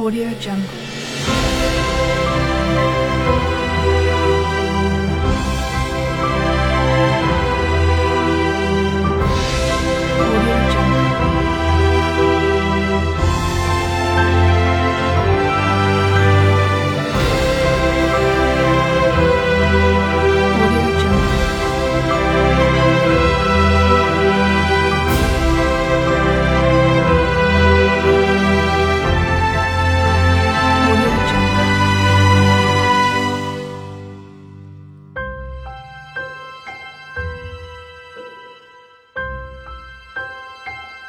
Audio Jungle.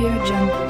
Audio Jungle.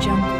Jungle.